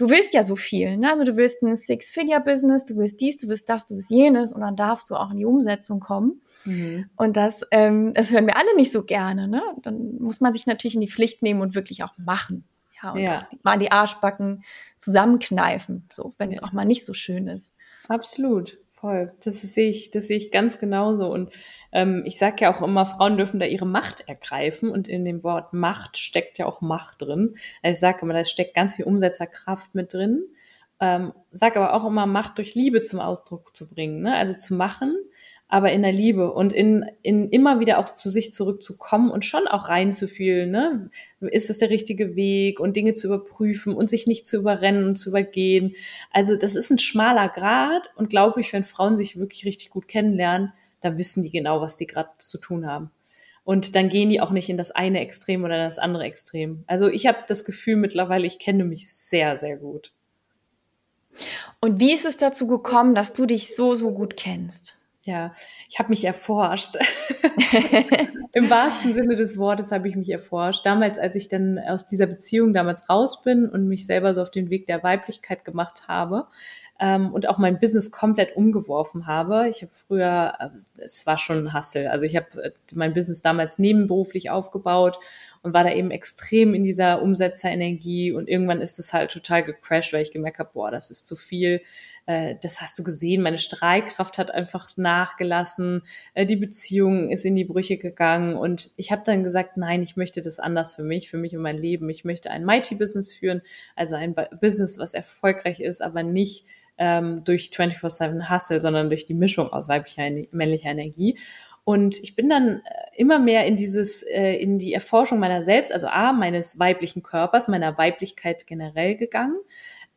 Speaker 1: du willst ja so viel. Ne? Also du willst ein Six-Figure-Business, du willst dies, du willst das, du willst jenes und dann darfst du auch in die Umsetzung kommen. Mhm. Und das, ähm, das hören wir alle nicht so gerne. Ne? Dann muss man sich natürlich in die Pflicht nehmen und wirklich auch machen. Ja, und ja. mal die Arschbacken zusammenkneifen, so, wenn ja. es auch mal nicht so schön ist.
Speaker 2: Absolut, voll. Das sehe ich, das sehe ich ganz genauso. Und ähm, ich sage ja auch immer, Frauen dürfen da ihre Macht ergreifen und in dem Wort Macht steckt ja auch Macht drin. Also ich sage immer, da steckt ganz viel Umsetzerkraft mit drin. Ähm, sage aber auch immer, Macht durch Liebe zum Ausdruck zu bringen, ne? also zu machen, aber in der Liebe und in, in immer wieder auch zu sich zurückzukommen und schon auch reinzufühlen, ne? ist das der richtige Weg und Dinge zu überprüfen und sich nicht zu überrennen und zu übergehen. Also das ist ein schmaler Grad und glaube ich, wenn Frauen sich wirklich richtig gut kennenlernen, da wissen die genau, was die gerade zu tun haben. Und dann gehen die auch nicht in das eine Extrem oder das andere Extrem. Also ich habe das Gefühl mittlerweile, ich kenne mich sehr, sehr gut.
Speaker 1: Und wie ist es dazu gekommen, dass du dich so, so gut kennst?
Speaker 2: Ja, ich habe mich erforscht. Im wahrsten Sinne des Wortes habe ich mich erforscht. Damals, als ich dann aus dieser Beziehung damals raus bin und mich selber so auf den Weg der Weiblichkeit gemacht habe, ähm, und auch mein Business komplett umgeworfen habe. Ich habe früher, äh, es war schon ein Hassel. Also ich habe äh, mein Business damals nebenberuflich aufgebaut und war da eben extrem in dieser Umsetzerenergie und irgendwann ist es halt total gecrashed, weil ich gemerkt habe, boah, das ist zu viel. Äh, das hast du gesehen, meine Strahlkraft hat einfach nachgelassen, die Beziehung ist in die Brüche gegangen und ich habe dann gesagt, nein, ich möchte das anders für mich, für mich und mein Leben. Ich möchte ein Mighty-Business führen, also ein Business, was erfolgreich ist, aber nicht ähm, durch 24-7 Hustle, sondern durch die Mischung aus weiblicher und männlicher Energie. Und ich bin dann äh, immer mehr in dieses, äh, in die Erforschung meiner selbst, also A, meines weiblichen Körpers, meiner Weiblichkeit generell gegangen,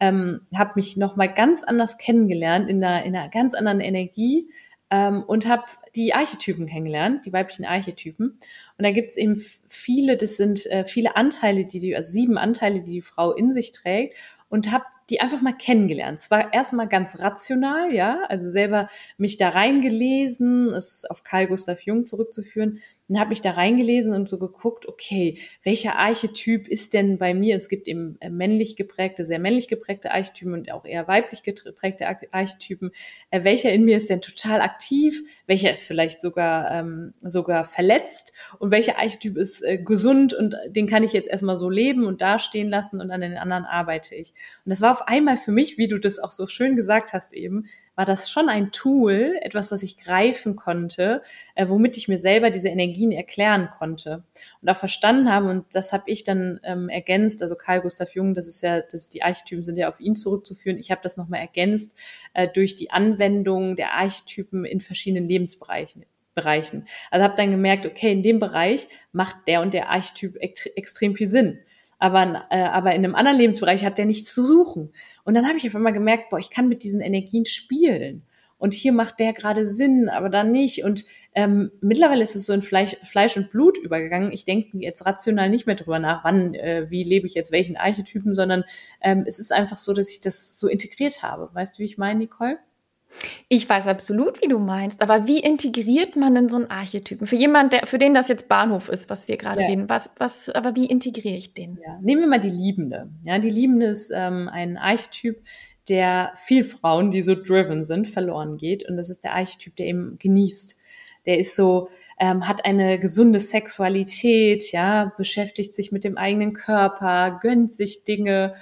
Speaker 2: ähm, habe mich nochmal ganz anders kennengelernt, in einer, in einer ganz anderen Energie ähm, und habe die Archetypen kennengelernt, die weiblichen Archetypen. Und da gibt es eben viele, das sind äh, viele Anteile, die die, also sieben Anteile, die die Frau in sich trägt und habe die einfach mal kennengelernt. Zwar erstmal ganz rational, ja, also selber mich da reingelesen, es auf Carl Gustav Jung zurückzuführen, und habe mich da reingelesen und so geguckt, okay, welcher Archetyp ist denn bei mir? Es gibt eben äh, männlich geprägte, sehr männlich geprägte Archetypen und auch eher weiblich geprägte Archetypen. Äh, welcher in mir ist denn total aktiv? Welcher ist vielleicht sogar, ähm, sogar verletzt und welcher Archetyp ist äh, gesund und den kann ich jetzt erstmal so leben und dastehen lassen und an den anderen arbeite ich. Und das war auf einmal für mich, wie du das auch so schön gesagt hast eben, war das schon ein Tool, etwas, was ich greifen konnte, äh, womit ich mir selber diese Energien erklären konnte und auch verstanden habe. Und das habe ich dann ähm, ergänzt. Also Karl Gustav Jung, das ist ja, das, die Archetypen sind ja auf ihn zurückzuführen. Ich habe das nochmal ergänzt äh, durch die Anwendung der Archetypen in verschiedenen Lebensbereichen. Bereichen. Also habe dann gemerkt, okay, in dem Bereich macht der und der Archetyp extrem viel Sinn aber, äh, aber in einem anderen Lebensbereich hat der nichts zu suchen. Und dann habe ich einfach mal gemerkt, boah, ich kann mit diesen Energien spielen. Und hier macht der gerade Sinn, aber dann nicht. Und ähm, mittlerweile ist es so in Fleisch, Fleisch und Blut übergegangen. Ich denke jetzt rational nicht mehr drüber nach, wann, äh, wie lebe ich jetzt welchen Archetypen, sondern ähm, es ist einfach so, dass ich das so integriert habe. Weißt du, wie ich meine, Nicole?
Speaker 1: Ich weiß absolut, wie du meinst, aber wie integriert man denn so einen Archetypen? Für jemanden, der, für den das jetzt Bahnhof ist, was wir gerade ja. reden, was, was, aber wie integriere ich den?
Speaker 2: Ja. Nehmen wir mal die Liebende. Ja, die Liebende ist ähm, ein Archetyp, der viel Frauen, die so driven sind, verloren geht. Und das ist der Archetyp, der eben genießt. Der ist so, ähm, hat eine gesunde Sexualität, ja, beschäftigt sich mit dem eigenen Körper, gönnt sich Dinge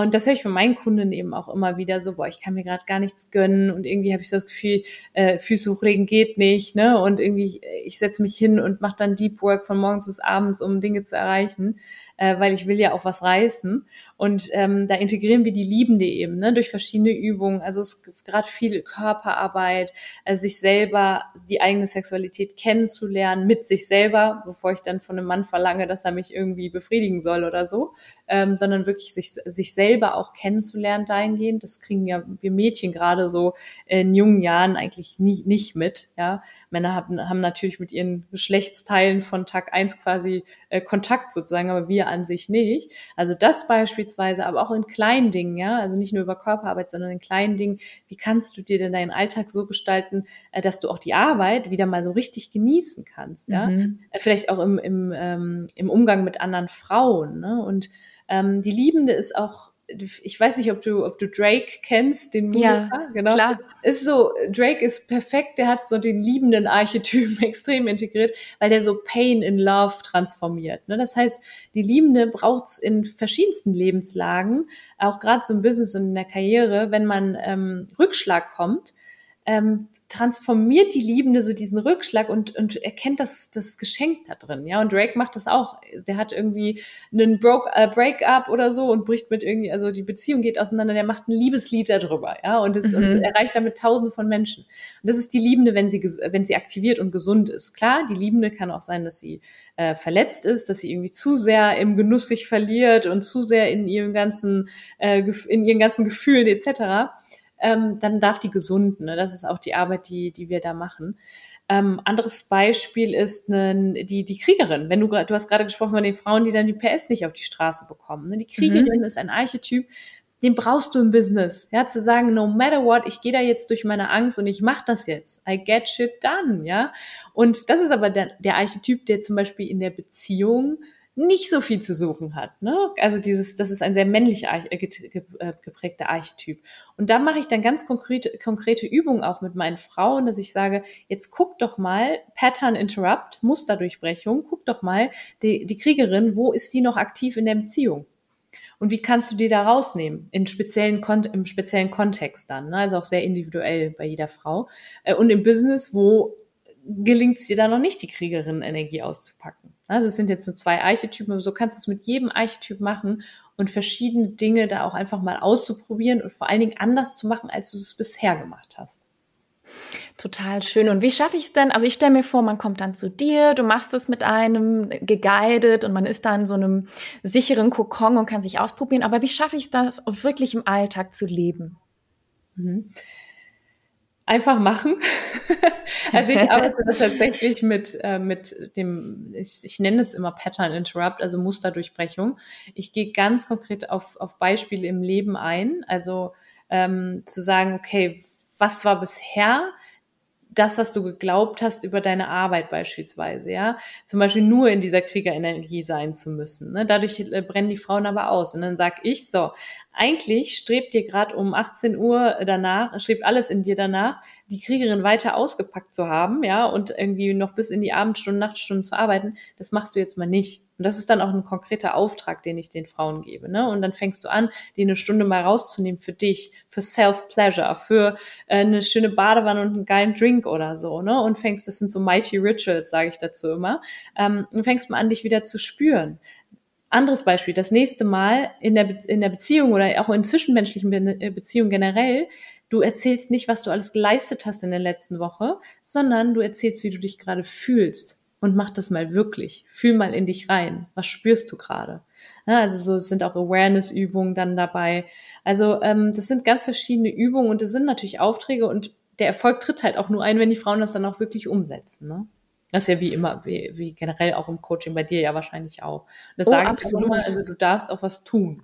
Speaker 2: und das höre ich von meinen Kunden eben auch immer wieder so, boah, ich kann mir gerade gar nichts gönnen und irgendwie habe ich so das Gefühl, äh, Füße hochlegen geht nicht, ne? Und irgendwie, ich setze mich hin und mache dann Deep Work von morgens bis abends, um Dinge zu erreichen äh, weil ich will ja auch was reißen. Und ähm, da integrieren wir die Liebende eben ne, durch verschiedene Übungen. Also es ist gerade viel Körperarbeit, also sich selber die eigene Sexualität kennenzulernen mit sich selber, bevor ich dann von einem Mann verlange, dass er mich irgendwie befriedigen soll oder so, ähm, sondern wirklich sich, sich selber auch kennenzulernen dahingehend. Das kriegen ja wir Mädchen gerade so in jungen Jahren eigentlich nie, nicht mit. Ja, Männer haben, haben natürlich mit ihren Geschlechtsteilen von Tag eins quasi äh, Kontakt sozusagen, aber wir an sich nicht. Also das beispielsweise, aber auch in kleinen Dingen, ja, also nicht nur über Körperarbeit, sondern in kleinen Dingen. Wie kannst du dir denn deinen Alltag so gestalten, äh, dass du auch die Arbeit wieder mal so richtig genießen kannst, ja? Mhm. Äh, vielleicht auch im, im, ähm, im Umgang mit anderen Frauen, ne? Und ähm, die Liebende ist auch ich weiß nicht, ob du, ob du Drake kennst, den
Speaker 1: Musiker, ja, genau. Klar.
Speaker 2: Ist so, Drake ist perfekt, der hat so den liebenden Archetypen extrem integriert, weil der so Pain in Love transformiert. Ne? Das heißt, die Liebende braucht's in verschiedensten Lebenslagen, auch gerade so im Business und in der Karriere, wenn man ähm, Rückschlag kommt, ähm, transformiert die Liebende so diesen Rückschlag und, und erkennt das, das Geschenk da drin. Ja, und Drake macht das auch. Der hat irgendwie einen Broke, äh, Breakup oder so und bricht mit irgendwie, also die Beziehung geht auseinander, der macht ein Liebeslied darüber, ja, und, es, mhm. und erreicht damit tausende von Menschen. Und das ist die Liebende, wenn sie, wenn sie aktiviert und gesund ist. Klar, die Liebende kann auch sein, dass sie äh, verletzt ist, dass sie irgendwie zu sehr im Genuss sich verliert und zu sehr in ihren ganzen, äh, in ihren ganzen Gefühlen etc ähm, dann darf die gesunden. Ne? Das ist auch die Arbeit, die, die wir da machen. Ähm, anderes Beispiel ist ne, die, die Kriegerin. Wenn du, du hast gerade gesprochen von den Frauen, die dann die PS nicht auf die Straße bekommen. Ne? Die Kriegerin mhm. ist ein Archetyp, den brauchst du im Business. Ja, zu sagen, no matter what, ich gehe da jetzt durch meine Angst und ich mache das jetzt. I get shit done, ja. Und das ist aber der, der Archetyp, der zum Beispiel in der Beziehung nicht so viel zu suchen hat. Ne? Also dieses, das ist ein sehr männlich äh, äh, geprägter Archetyp. Und da mache ich dann ganz konkrete, konkrete Übungen auch mit meinen Frauen, dass ich sage, jetzt guck doch mal, Pattern Interrupt, Musterdurchbrechung, guck doch mal, die, die Kriegerin, wo ist sie noch aktiv in der Beziehung? Und wie kannst du die da rausnehmen? In speziellen im speziellen Kontext dann, ne? also auch sehr individuell bei jeder Frau. Äh, und im Business, wo gelingt es dir da noch nicht, die Kriegerin-Energie auszupacken? Also es sind jetzt nur zwei Archetypen, aber so kannst du es mit jedem Archetyp machen und verschiedene Dinge da auch einfach mal auszuprobieren und vor allen Dingen anders zu machen, als du es bisher gemacht hast.
Speaker 1: Total schön. Und wie schaffe ich es denn? Also ich stelle mir vor, man kommt dann zu dir, du machst es mit einem geguided und man ist da in so einem sicheren Kokon und kann sich ausprobieren. Aber wie schaffe ich das, wirklich im Alltag zu leben?
Speaker 2: Mhm einfach machen. also ich arbeite tatsächlich mit, äh, mit dem, ich, ich nenne es immer Pattern Interrupt, also Musterdurchbrechung. Ich gehe ganz konkret auf, auf Beispiele im Leben ein, also ähm, zu sagen, okay, was war bisher das, was du geglaubt hast über deine Arbeit beispielsweise, ja, zum Beispiel nur in dieser Kriegerenergie sein zu müssen. Ne? Dadurch äh, brennen die Frauen aber aus. Und dann sag ich so, eigentlich strebt dir gerade um 18 Uhr danach, strebt alles in dir danach, die Kriegerin weiter ausgepackt zu haben, ja, und irgendwie noch bis in die Abendstunden, Nachtstunden zu arbeiten. Das machst du jetzt mal nicht. Und das ist dann auch ein konkreter Auftrag, den ich den Frauen gebe. Ne? Und dann fängst du an, die eine Stunde mal rauszunehmen für dich, für Self-Pleasure, für äh, eine schöne Badewanne und einen geilen Drink oder so. Ne? Und fängst, das sind so mighty Rituals, sage ich dazu immer, ähm, und fängst mal an, dich wieder zu spüren. Anderes Beispiel, das nächste Mal in der, Be in der Beziehung oder auch in zwischenmenschlichen Be äh, Beziehungen generell, du erzählst nicht, was du alles geleistet hast in der letzten Woche, sondern du erzählst, wie du dich gerade fühlst und mach das mal wirklich. Fühl mal in dich rein. Was spürst du gerade? Ja, also so sind auch Awareness-Übungen dann dabei. Also ähm, das sind ganz verschiedene Übungen und das sind natürlich Aufträge und der Erfolg tritt halt auch nur ein, wenn die Frauen das dann auch wirklich umsetzen. Ne? Das ist ja wie immer, wie, wie generell auch im Coaching bei dir ja wahrscheinlich auch. das
Speaker 1: oh,
Speaker 2: sage
Speaker 1: ich auch immer,
Speaker 2: also du darfst auch was tun.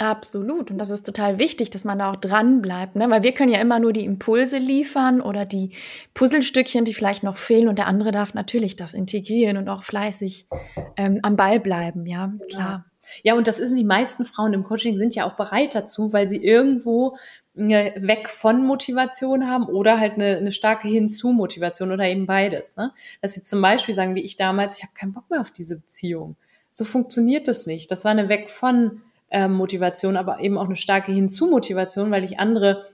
Speaker 1: Absolut. Und das ist total wichtig, dass man da auch dran bleibt, ne? Weil wir können ja immer nur die Impulse liefern oder die Puzzlestückchen, die vielleicht noch fehlen. Und der andere darf natürlich das integrieren und auch fleißig ähm, am Ball bleiben, ja, klar.
Speaker 2: Ja, und das ist die meisten Frauen im Coaching sind ja auch bereit dazu, weil sie irgendwo weg von Motivation haben oder halt eine, eine starke Hinzu-Motivation oder eben beides. Ne? Dass sie zum Beispiel sagen, wie ich damals, ich habe keinen Bock mehr auf diese Beziehung. So funktioniert das nicht. Das war eine weg von äh, Motivation, aber eben auch eine starke Hinzu-Motivation, weil ich andere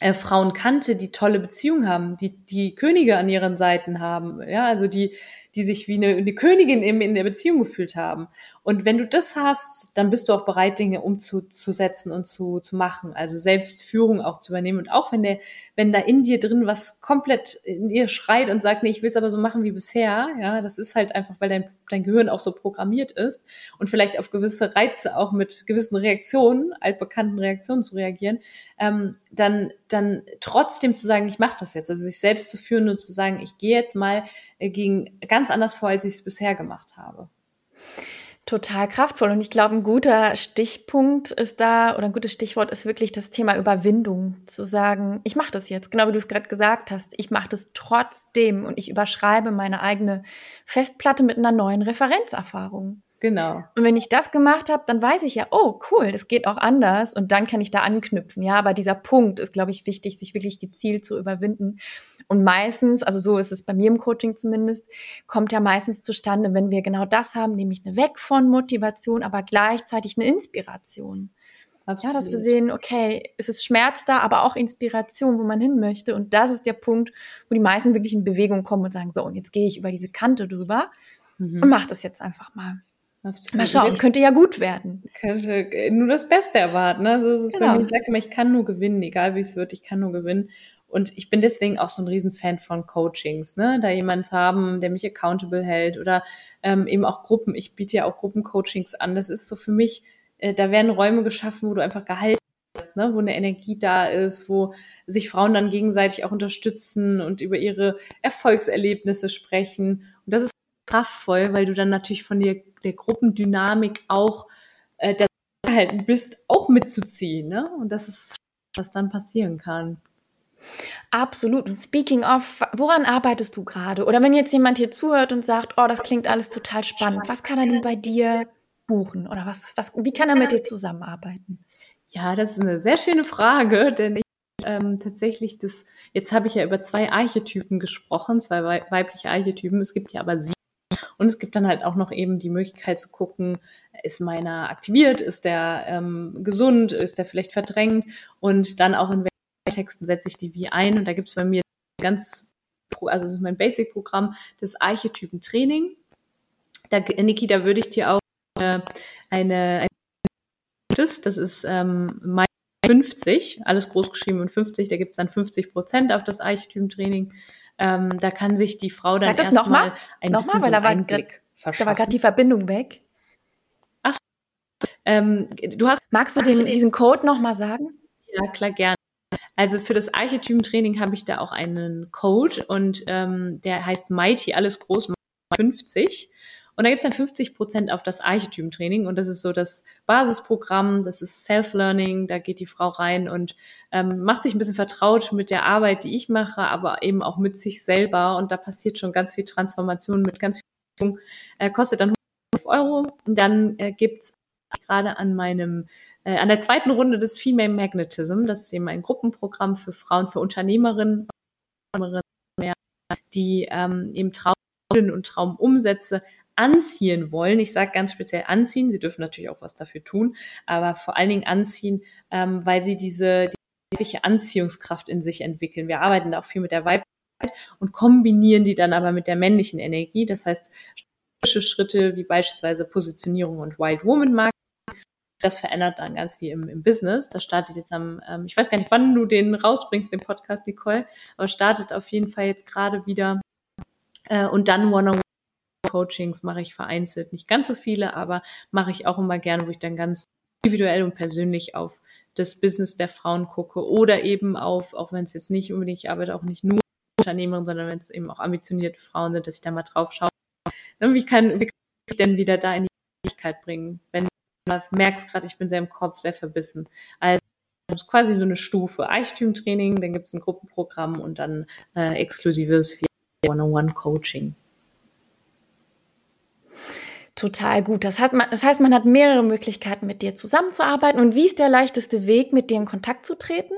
Speaker 2: äh, Frauen kannte, die tolle Beziehungen haben, die die Könige an ihren Seiten haben, ja, also die die sich wie eine, eine Königin in, in der Beziehung gefühlt haben. Und wenn du das hast, dann bist du auch bereit, Dinge umzusetzen und zu, zu machen. Also Selbstführung auch zu übernehmen. Und auch wenn der, wenn da in dir drin was komplett in dir schreit und sagt, nee, ich will es aber so machen wie bisher, ja, das ist halt einfach, weil dein, dein Gehirn auch so programmiert ist und vielleicht auf gewisse Reize auch mit gewissen Reaktionen, altbekannten Reaktionen zu reagieren, ähm, dann, dann trotzdem zu sagen, ich mache das jetzt. Also sich selbst zu führen und zu sagen, ich gehe jetzt mal äh, gegen ganz anders vor, als ich es bisher gemacht habe.
Speaker 1: Total kraftvoll. Und ich glaube, ein guter Stichpunkt ist da, oder ein gutes Stichwort ist wirklich das Thema Überwindung. Zu sagen, ich mache das jetzt, genau wie du es gerade gesagt hast, ich mache das trotzdem und ich überschreibe meine eigene Festplatte mit einer neuen Referenzerfahrung.
Speaker 2: Genau.
Speaker 1: Und wenn ich das gemacht habe, dann weiß ich ja, oh cool, das geht auch anders und dann kann ich da anknüpfen. Ja, aber dieser Punkt ist, glaube ich, wichtig, sich wirklich gezielt zu überwinden. Und meistens, also so ist es bei mir im Coaching zumindest, kommt ja meistens zustande, wenn wir genau das haben, nämlich eine Weg von Motivation, aber gleichzeitig eine Inspiration. Absolut. Ja, dass wir sehen, okay, es ist Schmerz da, aber auch Inspiration, wo man hin möchte. Und das ist der Punkt, wo die meisten wirklich in Bewegung kommen und sagen, so, und jetzt gehe ich über diese Kante drüber mhm. und mach das jetzt einfach mal. Absolut. Mal schauen, könnte ja gut werden.
Speaker 2: Könnte nur das Beste erwarten. Ne? Also es ist genau. bei mir, ich sage immer, ich kann nur gewinnen, egal wie es wird, ich kann nur gewinnen. Und ich bin deswegen auch so ein Riesenfan von Coachings, ne? Da jemand haben, der mich accountable hält oder ähm, eben auch Gruppen. Ich biete ja auch Gruppencoachings an. Das ist so für mich, äh, da werden Räume geschaffen, wo du einfach gehalten wirst, ne? wo eine Energie da ist, wo sich Frauen dann gegenseitig auch unterstützen und über ihre Erfolgserlebnisse sprechen. Und das ist kraftvoll, weil du dann natürlich von der, der Gruppendynamik auch äh, der gehalten bist, auch mitzuziehen. Ne? Und das ist, was dann passieren kann.
Speaker 1: Absolut. Und speaking of, woran arbeitest du gerade? Oder wenn jetzt jemand hier zuhört und sagt, oh, das klingt alles total spannend, was kann er denn bei dir buchen? Oder was, was, wie kann er mit dir zusammenarbeiten?
Speaker 2: Ja, das ist eine sehr schöne Frage, denn ich ähm, tatsächlich das, jetzt habe ich ja über zwei Archetypen gesprochen, zwei weibliche Archetypen. Es gibt ja aber sieben und es gibt dann halt auch noch eben die Möglichkeit zu gucken, ist meiner aktiviert, ist der ähm, gesund, ist der vielleicht verdrängt und dann auch in welchen Texten setze ich die wie ein. Und da gibt es bei mir ganz, also das ist mein Basic-Programm, das Archetypen-Training. Da, Niki, da würde ich dir auch eine, eine das ist ähm, mein 50, alles groß geschrieben und 50, da gibt es dann 50 Prozent auf das Archetypen-Training. Ähm, da kann sich die Frau dann erstmal ein
Speaker 1: noch bisschen mal, so einen Einblick grad. Da war gerade die Verbindung weg.
Speaker 2: Ach, ähm, du hast.
Speaker 1: Magst du den, diesen Code noch mal sagen?
Speaker 2: Ja, klar, gerne. Also für das Archetypen-Training habe ich da auch einen Code und ähm, der heißt Mighty, alles groß, 50. Und da gibt's dann 50 Prozent auf das Archetypentraining. Und das ist so das Basisprogramm, das ist Self-Learning, da geht die Frau rein und ähm, macht sich ein bisschen vertraut mit der Arbeit, die ich mache, aber eben auch mit sich selber. Und da passiert schon ganz viel Transformation mit ganz viel, äh, kostet dann 5 Euro. Und dann äh, gibt's gerade an meinem äh, an der zweiten Runde des Female Magnetism. Das ist eben ein Gruppenprogramm für Frauen, für Unternehmerinnen, die ähm, eben Traum und Traumumsätze anziehen wollen. Ich sage ganz speziell anziehen. Sie dürfen natürlich auch was dafür tun, aber vor allen Dingen anziehen, ähm, weil sie diese die Anziehungskraft in sich entwickeln. Wir arbeiten da auch viel mit der Weiblichkeit und kombinieren die dann aber mit der männlichen Energie. Das heißt, Schritte wie beispielsweise Positionierung und Wild Woman Marketing. Das verändert dann ganz viel im, im Business. Das startet jetzt am, ähm, ich weiß gar nicht, wann du den rausbringst, den Podcast, Nicole, aber startet auf jeden Fall jetzt gerade wieder. Äh, und dann One-on-One Coachings mache ich vereinzelt, nicht ganz so viele, aber mache ich auch immer gerne, wo ich dann ganz individuell und persönlich auf das Business der Frauen gucke oder eben auf, auch wenn es jetzt nicht unbedingt, ich arbeite auch nicht nur Unternehmerin, sondern wenn es eben auch ambitionierte Frauen sind, dass ich da mal drauf schaue. Wie kann, wie kann ich denn wieder da in die Fähigkeit bringen, wenn du merkst gerade, ich bin sehr im Kopf, sehr verbissen. Also das ist quasi so eine Stufe. Eichthümtraining, dann gibt es ein Gruppenprogramm und dann äh, exklusives One-on-One-Coaching.
Speaker 1: Total gut. Das, hat man, das heißt, man hat mehrere Möglichkeiten, mit dir zusammenzuarbeiten. Und wie ist der leichteste Weg, mit dir in Kontakt zu treten?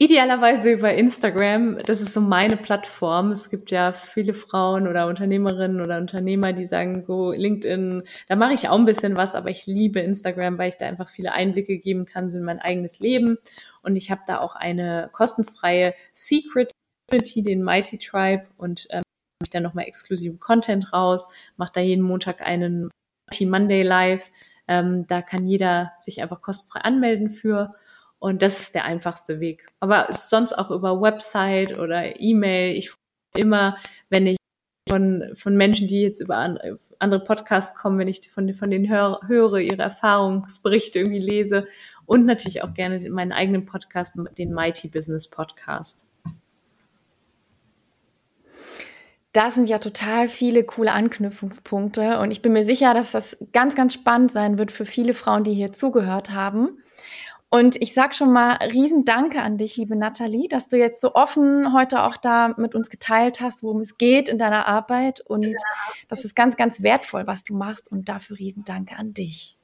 Speaker 2: Idealerweise über Instagram. Das ist so meine Plattform. Es gibt ja viele Frauen oder Unternehmerinnen oder Unternehmer, die sagen so LinkedIn, da mache ich auch ein bisschen was, aber ich liebe Instagram, weil ich da einfach viele Einblicke geben kann so in mein eigenes Leben. Und ich habe da auch eine kostenfreie Secret Community, den Mighty Tribe und ähm, ich dann nochmal exklusiven Content raus, mache da jeden Montag einen Mighty Monday Live. Ähm, da kann jeder sich einfach kostenfrei anmelden für. Und das ist der einfachste Weg. Aber sonst auch über Website oder E-Mail. Ich freue mich immer, wenn ich von, von Menschen, die jetzt über andere Podcasts kommen, wenn ich von, von denen höre, höre, ihre Erfahrungsberichte irgendwie lese und natürlich auch gerne meinen eigenen Podcast, den Mighty Business Podcast.
Speaker 1: Das sind ja total viele coole Anknüpfungspunkte und ich bin mir sicher, dass das ganz, ganz spannend sein wird für viele Frauen, die hier zugehört haben. Und ich sag schon mal riesen Danke an dich, liebe Nathalie, dass du jetzt so offen heute auch da mit uns geteilt hast, worum es geht in deiner Arbeit. Und ja. das ist ganz, ganz wertvoll, was du machst. Und dafür riesen Danke an dich.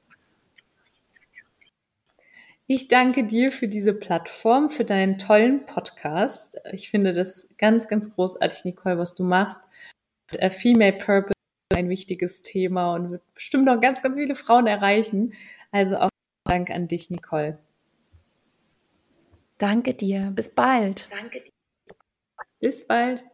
Speaker 2: Ich danke dir für diese Plattform, für deinen tollen Podcast. Ich finde das ganz, ganz großartig, Nicole, was du machst. Female Purpose ist ein wichtiges Thema und wird bestimmt noch ganz, ganz viele Frauen erreichen. Also auch Dank an dich, Nicole.
Speaker 1: Danke dir. Bis bald.
Speaker 2: Danke dir. Bis bald.